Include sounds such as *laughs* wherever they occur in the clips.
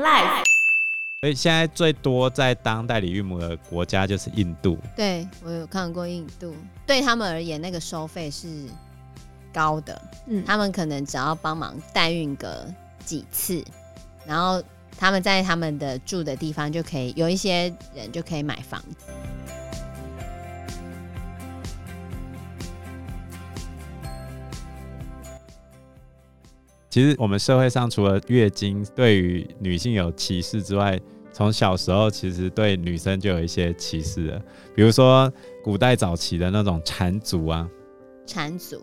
Life。所以现在最多在当代理孕母的国家就是印度。对，我有看过印度，对他们而言，那个收费是高的。嗯，他们可能只要帮忙代孕个几次，然后他们在他们的住的地方就可以有一些人就可以买房子。其实我们社会上除了月经对于女性有歧视之外，从小时候其实对女生就有一些歧视了。比如说古代早期的那种缠足啊，缠足，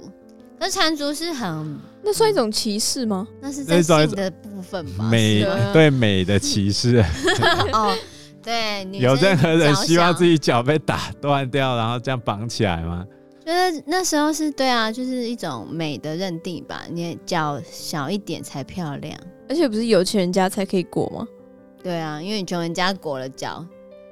那缠足是很，那算一种歧视吗？那是在性的部分吧？美对美的歧视。*laughs* 哦，对，有任何人希望自己脚被打断掉，然后这样绑起来吗？觉得那时候是对啊，就是一种美的认定吧。你脚小一点才漂亮，而且不是有钱人家才可以裹吗？对啊，因为你穷人家裹了脚，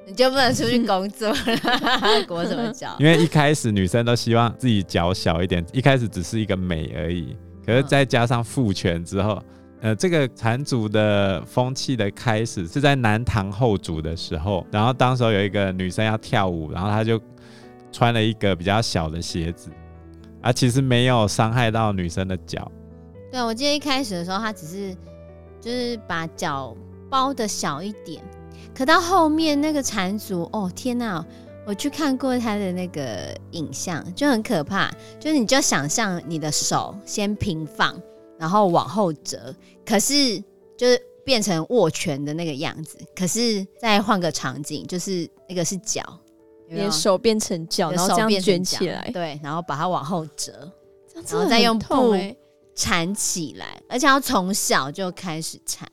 你就不能出去工作了，*laughs* 裹什么脚？*laughs* 因为一开始女生都希望自己脚小一点，一开始只是一个美而已。可是再加上父权之后，呃，这个缠足的风气的开始是在南唐后主的时候，然后当时候有一个女生要跳舞，然后她就。穿了一个比较小的鞋子，啊，其实没有伤害到女生的脚。对，我记得一开始的时候，他只是就是把脚包的小一点，可到后面那个缠足，哦天哪！我去看过他的那个影像，就很可怕。就是你就想象你的手先平放，然后往后折，可是就是变成握拳的那个样子。可是再换个场景，就是那个是脚。你的手变成脚，然后这样卷起来，对，然后把它往后折，然后再用布缠起来，而且要从小就开始缠。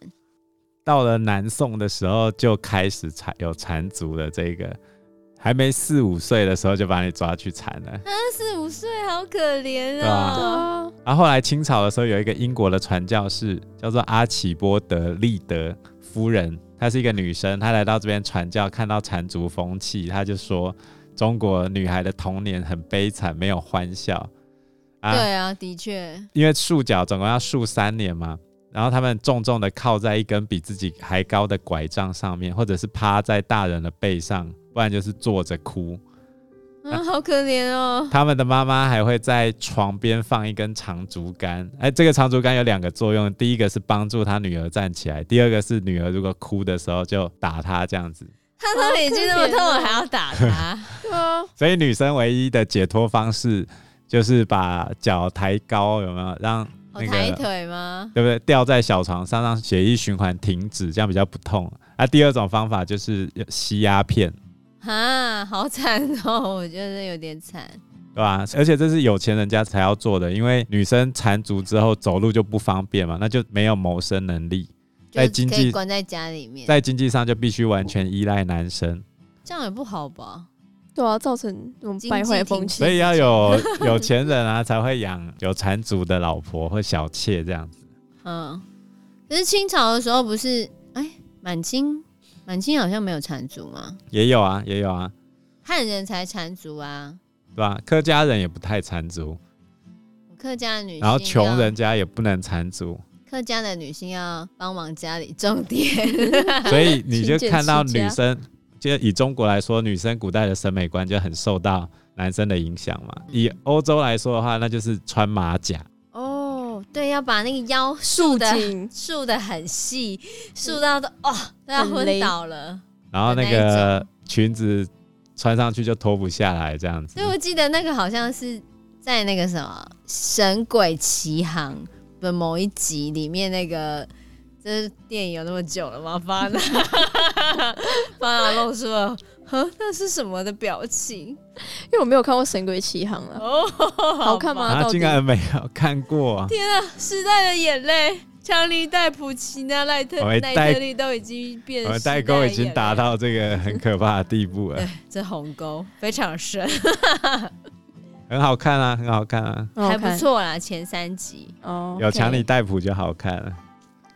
到了南宋的时候，就开始缠有缠足的这个，还没四五岁的时候就把你抓去缠了。啊，四五岁好可怜啊！啊然后后来清朝的时候，有一个英国的传教士叫做阿奇波德利德夫人。她是一个女生，她来到这边传教，看到缠足风气，她就说：“中国女孩的童年很悲惨，没有欢笑。”啊，对啊，的确，因为束脚总共要束三年嘛，然后他们重重的靠在一根比自己还高的拐杖上面，或者是趴在大人的背上，不然就是坐着哭。啊，好可怜哦！他们的妈妈还会在床边放一根长竹竿，哎，这个长竹竿有两个作用，第一个是帮助他女儿站起来，第二个是女儿如果哭的时候就打她这样子。他都已经那么痛了，还要打她？对啊。所以女生唯一的解脱方式就是把脚抬高，有没有让那个抬腿吗？对不对？吊在小床上，让血液循环停止，这样比较不痛。啊，第二种方法就是吸鸦片。啊，好惨哦！*laughs* 我觉得有点惨，对吧？而且这是有钱人家才要做的，因为女生缠足之后走路就不方便嘛，那就没有谋生能力，在经济关在家里面，在经济上就必须完全依赖男生，这样也不好吧？对啊，造成这种败坏风气，所以要有 *laughs* 有钱人啊才会养有缠足的老婆或小妾这样子。嗯，可是清朝的时候不是？哎，满清。满清好像没有缠足吗？也有啊，也有啊。汉人才缠足啊，对吧？客家人也不太缠足。客家的女性，然后穷人家也不能缠足。客家的女性要帮忙家里种田，*laughs* 所以你就看到女生，就以中国来说，女生古代的审美观就很受到男生的影响嘛。以欧洲来说的话，那就是穿马甲。对，要把那个腰束的束的很细，束到都哦都要昏倒了。然后那个裙子穿上去就脱不下来，这样子。所以我记得那个好像是在那个什么《神鬼奇航》的某一集里面，那个这电影有那么久了吗？巴拿巴拿露出了。呵，那是什么的表情？因为我没有看过《神鬼奇航》啊。哦，好看吗？他竟然没有看过。天啊！时代的眼泪，强尼戴普、奇娜赖特、奈特利都已经变，我们代沟已经达到这个很可怕的地步了。*laughs* 对，这鸿沟非常深，*laughs* 很好看啊，很好看啊，还不错啦。前三集哦，有强尼戴普就好看了。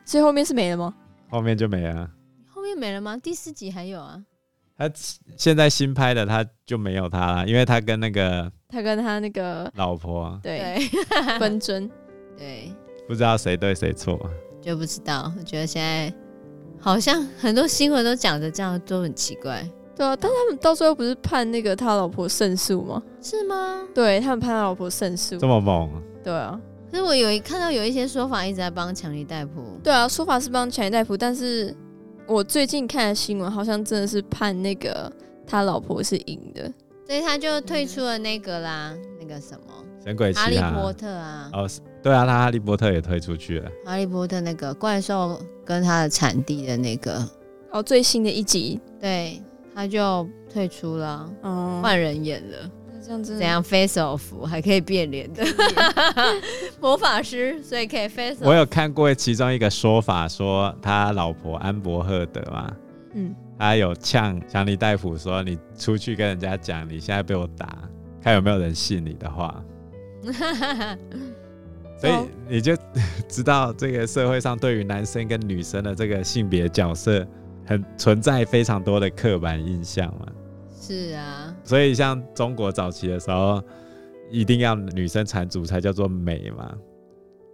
所以后面是没了吗？后面就没了。后面没了吗？第四集还有啊。他现在新拍的他就没有他了，因为他跟那个他跟他那个老婆对 *laughs* 分争，*laughs* 对，不知道谁对谁错，就不知道。我觉得现在好像很多新闻都讲的这样，都很奇怪。对啊，但他们到最后不是判那个他老婆胜诉吗？是吗？对他们判他老婆胜诉，这么猛？对啊。可是我有一看到有一些说法一直在帮强尼戴普。对啊，说法是帮强尼戴普，但是我最近看的新闻好像真的是判那个他老婆是赢的，所以他就退出了那个啦，嗯、那个什么神鬼奇哈利波特啊。哦，对啊，他哈利波特也退出去了。哈利波特那个怪兽跟他的产地的那个哦，最新的一集，对。他就退出了，换、嗯、人演了。那这样子，怎样 face off 还可以变脸的 *laughs* 魔法师，所以可以 face off。我有看过其中一个说法，说他老婆安博赫德嘛，嗯，他有呛强尼戴普说：“你出去跟人家讲，你现在被我打，看有没有人信你的话。*laughs* ”所以你就 *laughs* 知道这个社会上对于男生跟女生的这个性别角色。很存在非常多的刻板印象嘛，是啊，所以像中国早期的时候，一定要女生缠足才叫做美嘛，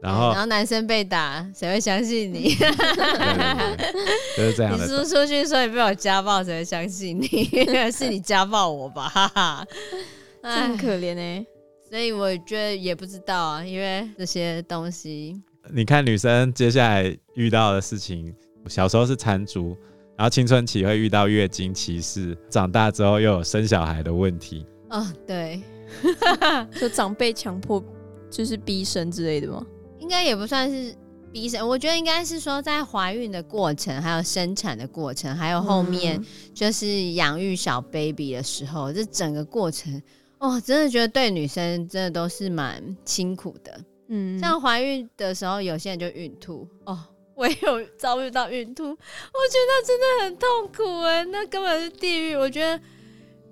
然后然后男生被打，谁会相信你？*laughs* 对对对，就是这样的。你说出去说你被我家暴，谁会相信你？*laughs* 是你家暴我吧？哈哈，*laughs* 真可怜哎。所以我觉得也不知道啊，因为这些东西，你看女生接下来遇到的事情，小时候是缠足。然后青春期会遇到月经歧视，长大之后又有生小孩的问题。哦，对 *laughs* *laughs* 就长辈强迫就是逼生之类的吗？应该也不算是逼生，我觉得应该是说在怀孕的过程，还有生产的过程，还有后面就是养育小 baby 的时候，嗯、这整个过程，哦，真的觉得对女生真的都是蛮辛苦的。嗯，像怀孕的时候，有些人就孕吐哦。我也有遭遇到孕吐，我觉得那真的很痛苦哎，那根本是地狱。我觉得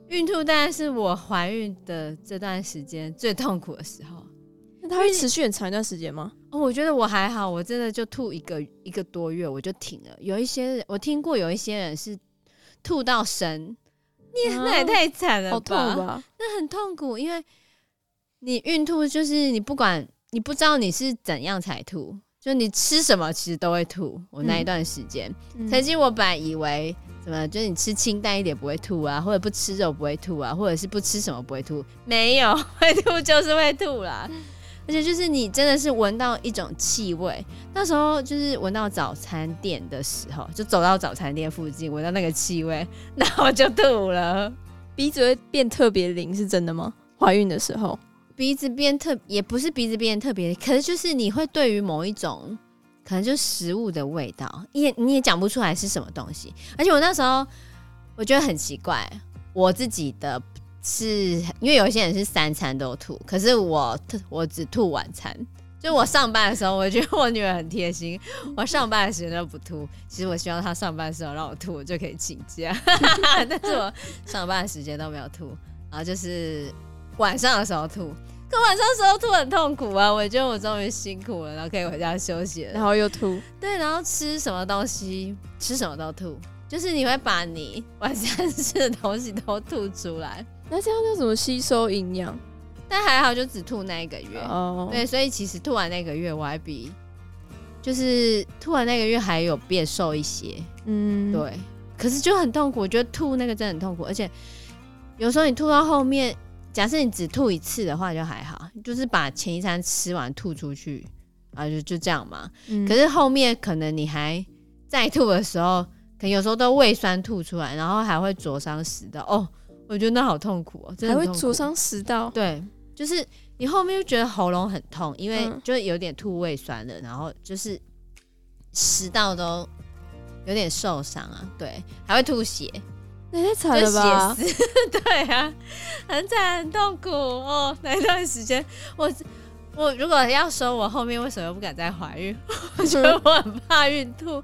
孕吐大概是我怀孕的这段时间最痛苦的时候。那它会持续很长一段时间吗？哦，我觉得我还好，我真的就吐一个一个多月我就停了。有一些人我听过，有一些人是吐到神，你那也太惨了吧？好痛吧？那很痛苦，因为你孕吐就是你不管你不知道你是怎样才吐。就你吃什么，其实都会吐。我那一段时间，嗯、曾经我本来以为什么，就是你吃清淡一点不会吐啊，或者不吃肉不会吐啊，或者是不吃什么不会吐，没有 *laughs* 会吐就是会吐啦。嗯、而且就是你真的是闻到一种气味，那时候就是闻到早餐店的时候，就走到早餐店附近闻到那个气味，*laughs* 然后就吐了，鼻子会变特别灵，是真的吗？怀孕的时候。鼻子变特也不是鼻子变特别，可是就是你会对于某一种可能就食物的味道，也你也讲不出来是什么东西。而且我那时候我觉得很奇怪，我自己的是因为有些人是三餐都吐，可是我我只吐晚餐。就我上班的时候，我觉得我女儿很贴心，我上班的时间都不吐。其实我希望她上班的时候让我吐，我就可以请假。*laughs* 但是我上班的时间都没有吐，然后就是晚上的时候吐。可晚上时候吐很痛苦啊！我觉得我终于辛苦了，然后可以回家休息了。然后又吐，对，然后吃什么东西，吃什么都吐，就是你会把你晚上吃的东西都吐出来。那这样就怎么吸收营养？但还好，就只吐那一个月。哦，对，所以其实吐完那个月，我还比就是吐完那个月还有变瘦一些。嗯，对。可是就很痛苦，我觉得吐那个真的很痛苦，而且有时候你吐到后面。假设你只吐一次的话就还好，就是把前一餐吃完吐出去啊，就就这样嘛。嗯、可是后面可能你还再吐的时候，可能有时候都胃酸吐出来，然后还会灼伤食道。哦，我觉得那好痛苦哦，真的还会灼伤食道。对，就是你后面就觉得喉咙很痛，因为就有点吐胃酸了，然后就是食道都有点受伤啊。对，还会吐血。那太惨了吧？*laughs* 对啊，很惨，很痛苦哦。那一段时间，我我如果要说我后面为什么不敢再怀孕，*laughs* 我觉得我很怕孕吐，因为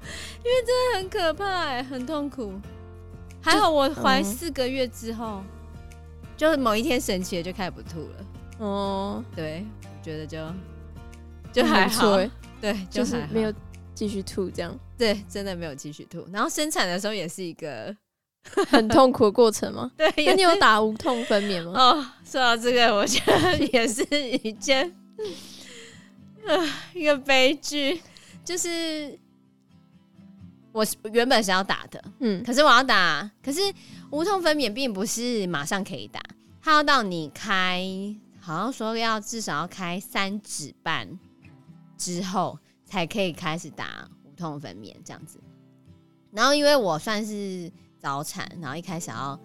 真的很可怕哎，很痛苦。还好我怀四个月之后，就某一天神奇的就开始不吐了。哦，对，我觉得就就还好，对，就是没有继续吐这样。对，真的没有继续吐。然后生产的时候也是一个。*laughs* 很痛苦的过程吗？对，那你有打无痛分娩吗？哦，说到这个，我觉得 *laughs* 也是一件，呃，一个悲剧。就是我原本是要打的，嗯，可是我要打，可是无痛分娩并不是马上可以打，它要到你开，好像说要至少要开三指半之后才可以开始打无痛分娩这样子。然后因为我算是早产，然后一开始要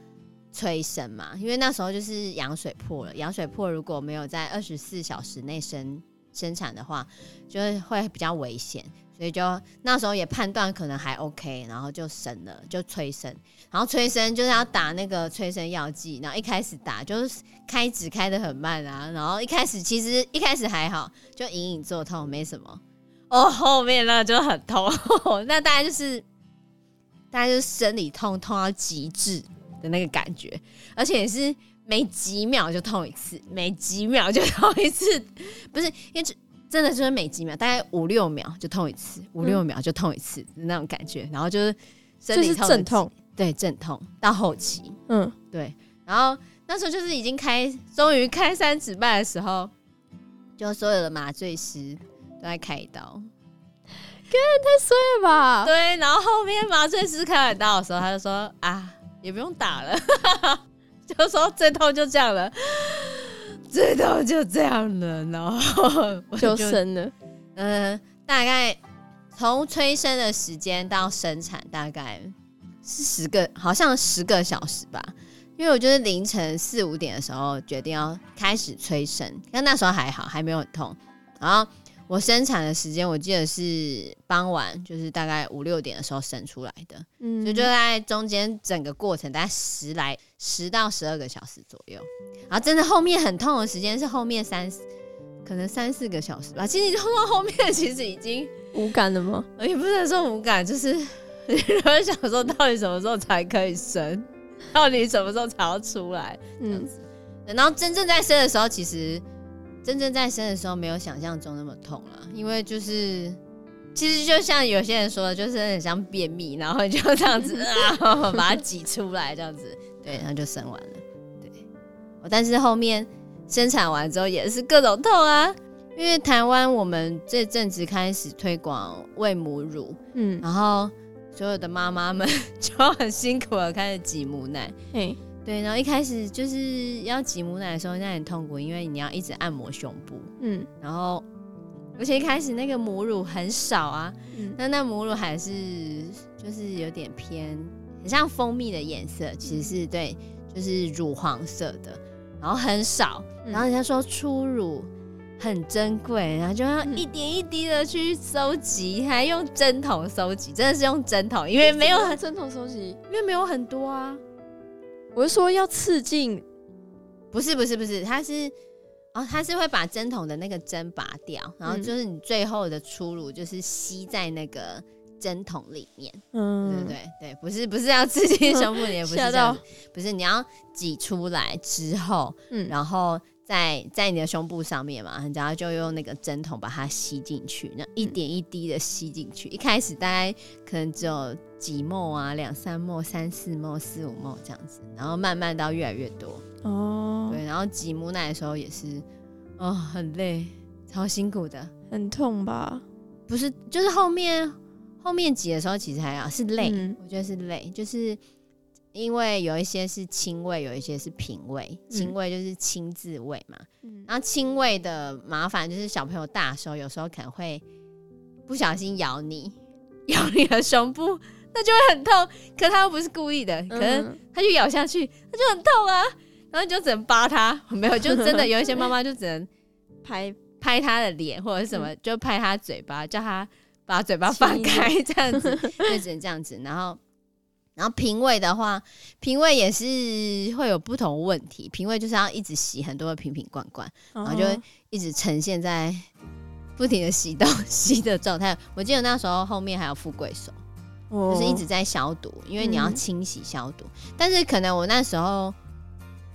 催生嘛，因为那时候就是羊水破了，羊水破如果没有在二十四小时内生生产的话，就会比较危险。所以就那时候也判断可能还 OK，然后就生了，就催生。然后催生就是要打那个催生药剂，然后一开始打就是开指开的很慢啊。然后一开始其实一开始还好，就隐隐作痛，没什么。哦，后面那就很痛，*laughs* 那大概就是大概就是生理痛痛到极致的那个感觉，而且也是每几秒就痛一次，每几秒就 *laughs* 痛一次，不是因为真的就是每几秒，大概五六秒就痛一次，五六秒就痛一次的那种感觉，然后就是生理痛，阵痛，对，阵痛到后期，嗯，对，然后那时候就是已经开，终于开三指半的时候，就所有的麻醉师都在开刀，哥太衰了吧？对，然后后面麻醉师开完刀的时候，他就说啊，也不用打了，*laughs* 就说最痛就这样了。最痛就这样了，然后就，就生了。嗯、呃，大概从催生的时间到生产，大概是十个，好像十个小时吧。因为我就是凌晨四五点的时候决定要开始催生，但那时候还好，还没有很痛。然后。我生产的时间我记得是傍晚，就是大概五六点的时候生出来的，嗯，所以就在中间整个过程大概十来十到十二个小时左右。然后真的后面很痛的时间是后面三可能三四个小时吧。其实痛到后面其实已经无感了吗？也不能说无感，就是 *laughs* 有人想说到底什么时候才可以生，到底什么时候才要出来这样子。嗯，然后真正在生的时候，其实。真正在生的时候没有想象中那么痛了，因为就是其实就像有些人说的，就是很像便秘，然后就这样子 *laughs* 啊，把它挤出来这样子，对，然后就生完了。对，但是后面生产完之后也是各种痛啊，因为台湾我们这阵子开始推广喂母乳，嗯，然后所有的妈妈们 *laughs* 就很辛苦的开始挤母奶，嘿。对，然后一开始就是要挤母奶的时候，那很痛苦，因为你要一直按摩胸部，嗯，然后而且一开始那个母乳很少啊，嗯，但那母乳还是就是有点偏，很像蜂蜜的颜色，其实是对，就是乳黄色的，然后很少，然后人家说初乳很珍贵，然后就要一点一滴的去收集，还用针筒收集，真的是用针筒，因为没有针筒收集，因为没有很多啊。我是说要刺进，不是不是不是，它是哦，它是会把针筒的那个针拔掉，然后就是你最后的初乳就是吸在那个针筒里面，嗯，对对对，不是不是要刺进胸部里也，不是这样，不是你要挤出来之后，嗯，然后。在在你的胸部上面嘛，然后就用那个针筒把它吸进去，那一点一滴的吸进去。一开始大概可能只有几 ml 啊，两三 ml、三四 ml、四五 ml 这样子，然后慢慢到越来越多。哦，对，然后挤母奶的时候也是，哦，很累，超辛苦的，很痛吧？不是，就是后面后面挤的时候其实还好，是累，嗯、我觉得是累，就是。因为有一些是亲喂，有一些是品喂。亲喂就是亲自喂嘛，嗯、然后亲喂的麻烦就是小朋友大的时候，有时候可能会不小心咬你，*laughs* 咬你的胸部，那就会很痛。可他又不是故意的，可能他就咬下去，他就很痛啊。然后你就只能扒他，没有，就真的有一些妈妈就只能拍拍他的脸或者什么，就拍他嘴巴，叫他把嘴巴放开，这样子，*laughs* 就只能这样子，然后。然后瓶喂的话，瓶喂也是会有不同问题。瓶喂就是要一直洗很多的瓶瓶罐罐，然后就会一直呈现在不停的洗东 *laughs* 西的状态。我记得那时候后面还有富贵手，就是一直在消毒，因为你要清洗消毒。但是可能我那时候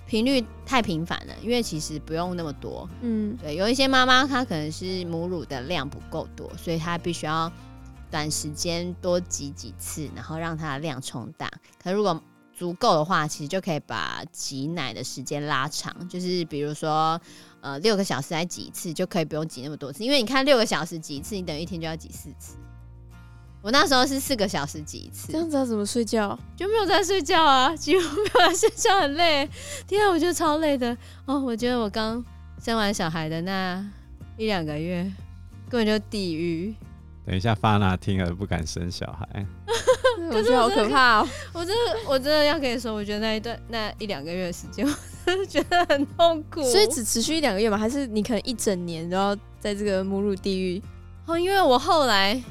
频率太频繁了，因为其实不用那么多。嗯，对，有一些妈妈她可能是母乳的量不够多，所以她必须要。短时间多挤几次，然后让它的量冲大。可如果足够的话，其实就可以把挤奶的时间拉长。就是比如说，呃，六个小时来挤一次，就可以不用挤那么多次。因为你看，六个小时挤一次，你等于一天就要挤四次。我我那时候是四个小时挤一次，这样子要怎么睡觉？就没有在睡觉啊，*laughs* 几乎没有在睡觉，很累。天啊，我觉得超累的哦。我觉得我刚生完小孩的那一两个月，根本就地狱。等一下，发娜听了不敢生小孩。*laughs* 我觉得好可怕哦！我真的，我真的要跟你说，我觉得那一段那一两个月的时间，我真的觉得很痛苦。所以只持续一两个月吗？还是你可能一整年都要在这个母乳地狱？哦，因为我后来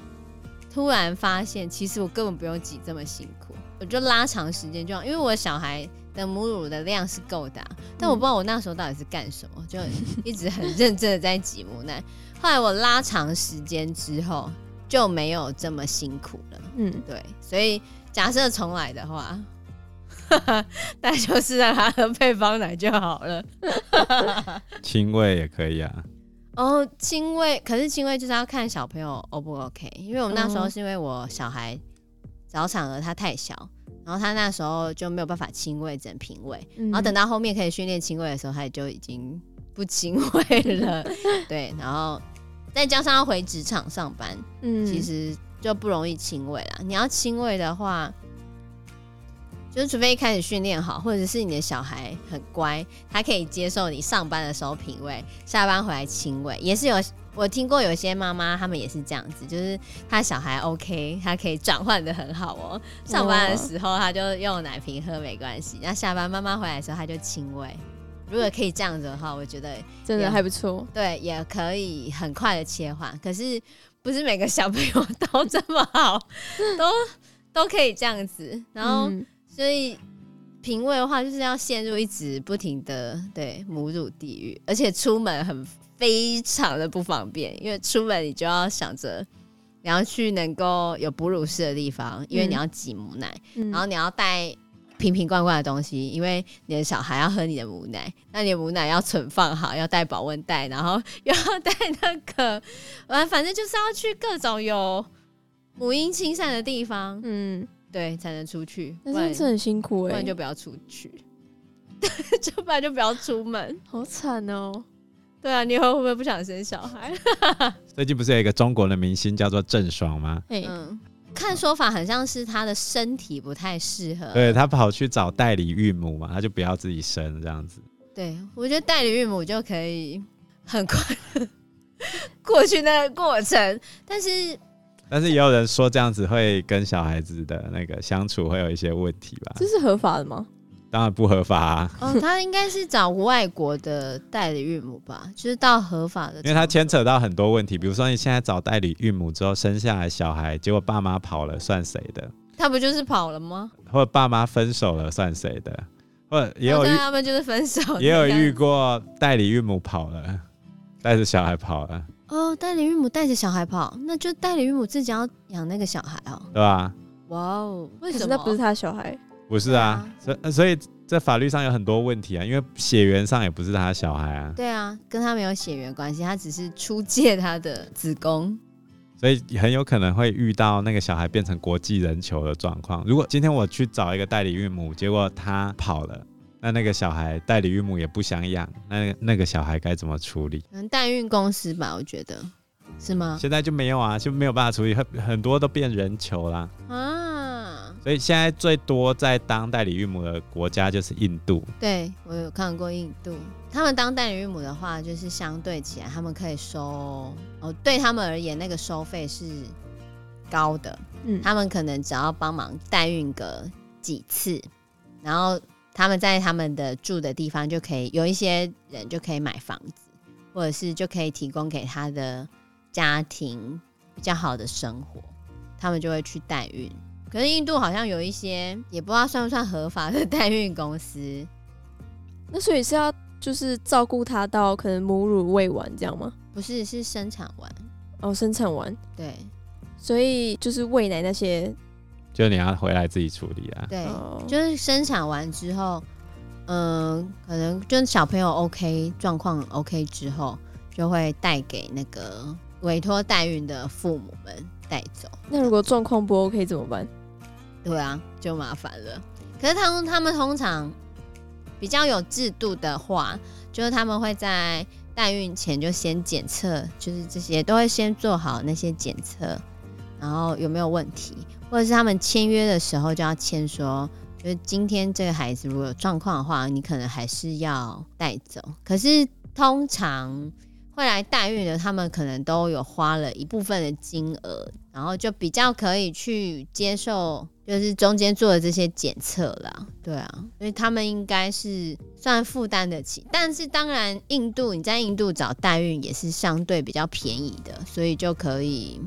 突然发现，其实我根本不用挤这么辛苦，我就拉长时间就好。因为我小孩的母乳的量是够的，但我不知道我那时候到底是干什么，就一直很认真的在挤母奶。*laughs* 后来我拉长时间之后。就没有这么辛苦了，嗯，对，所以假设重来的话，*laughs* 那就是让他喝配方奶就好了。*laughs* 亲喂也可以啊。哦，亲喂，可是亲喂就是要看小朋友 O 不 OK，因为我们那时候是因为我小孩早产儿他太小，然后他那时候就没有办法亲喂，整瓶喂，然后等到后面可以训练亲喂的时候，他也就已经不亲喂了。*laughs* 对，然后。再加上要回职场上班，嗯，其实就不容易亲喂了。你要亲喂的话，就是除非一开始训练好，或者是你的小孩很乖，他可以接受你上班的时候品味，下班回来亲喂。也是有我听过有些妈妈，他们也是这样子，就是他小孩 OK，他可以转换的很好哦。上班的时候他就用奶瓶喝没关系，那下班妈妈回来的时候他就亲喂。如果可以这样子的话，我觉得真的还不错。对，也可以很快的切换。可是不是每个小朋友 *laughs* 都这么好，都都可以这样子。然后，嗯、所以品味的话，就是要陷入一直不停的对母乳地狱，而且出门很非常的不方便，因为出门你就要想着你要去能够有哺乳室的地方，因为你要挤母奶，嗯、然后你要带。瓶瓶罐罐的东西，因为你的小孩要喝你的母奶，那你的母奶要存放好，要带保温袋，然后又要带那个，完 *laughs* 反正就是要去各种有母婴亲善的地方，嗯，对，才能出去。那真的是很辛苦哎、欸，不然就不要出去，*laughs* 就不然就不要出门，好惨哦。对啊，你以后会不会不想生小孩？*laughs* 最近不是有一个中国的明星叫做郑爽吗？嗯。看说法很像是他的身体不太适合，对，他跑去找代理孕母嘛，他就不要自己生这样子。对，我觉得代理孕母就可以很快 *laughs* 过去那个过程，但是但是也有人说这样子会跟小孩子的那个相处会有一些问题吧？这是合法的吗？当然不合法啊！哦，他应该是找外国的代理孕母吧，*laughs* 就是到合法的，因为他牵扯到很多问题，比如说你现在找代理孕母之后生下来小孩，结果爸妈跑了，算谁的？他不就是跑了吗？或者爸妈分手了，算谁的？或者也有他们就是分手，也有遇过代理孕母跑了，带着小孩跑了。哦，代理孕母带着小孩跑，那就代理孕母自己要养那个小孩哦，对吧？哇哦，为什么那不是他小孩？不是啊，所以所以在法律上有很多问题啊，因为血缘上也不是他小孩啊。对啊，跟他没有血缘关系，他只是出借他的子宫，所以很有可能会遇到那个小孩变成国际人球的状况。如果今天我去找一个代理孕母，结果他跑了，那那个小孩代理孕母也不想养，那那个小孩该怎么处理？可能代孕公司吧，我觉得是吗？现在就没有啊，就没有办法处理，很很多都变人球啦。啊。所以现在最多在当代理孕母的国家就是印度。对，我有看过印度，他们当代理孕母的话，就是相对起来，他们可以收哦，对他们而言，那个收费是高的。嗯，他们可能只要帮忙代孕个几次，然后他们在他们的住的地方就可以有一些人就可以买房子，或者是就可以提供给他的家庭比较好的生活，他们就会去代孕。可是印度好像有一些也不知道算不算合法的代孕公司，那所以是要就是照顾他到可能母乳喂完这样吗？不是，是生产完哦，生产完对，所以就是喂奶那些，就你要回来自己处理啊。对，就是生产完之后，嗯，可能就是小朋友 OK 状况 OK 之后，就会带给那个委托代孕的父母们带走。那如果状况不 OK 怎么办？对啊，就麻烦了。可是他们他们通常比较有制度的话，就是他们会在代孕前就先检测，就是这些都会先做好那些检测，然后有没有问题，或者是他们签约的时候就要签说，就是今天这个孩子如果有状况的话，你可能还是要带走。可是通常。会来代孕的，他们可能都有花了一部分的金额，然后就比较可以去接受，就是中间做的这些检测啦。对啊，所以他们应该是算负担得起。但是当然，印度你在印度找代孕也是相对比较便宜的，所以就可以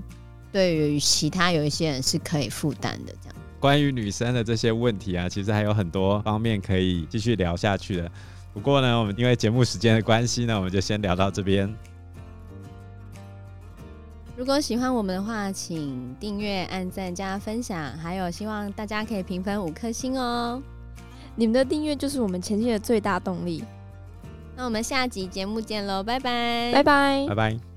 对于其他有一些人是可以负担的。这样，关于女生的这些问题啊，其实还有很多方面可以继续聊下去的。不过呢，我们因为节目时间的关系呢，我们就先聊到这边。如果喜欢我们的话，请订阅、按赞、加分享，还有希望大家可以评分五颗星哦。你们的订阅就是我们前进的最大动力。那我们下集节目见喽，拜拜，拜拜，拜拜。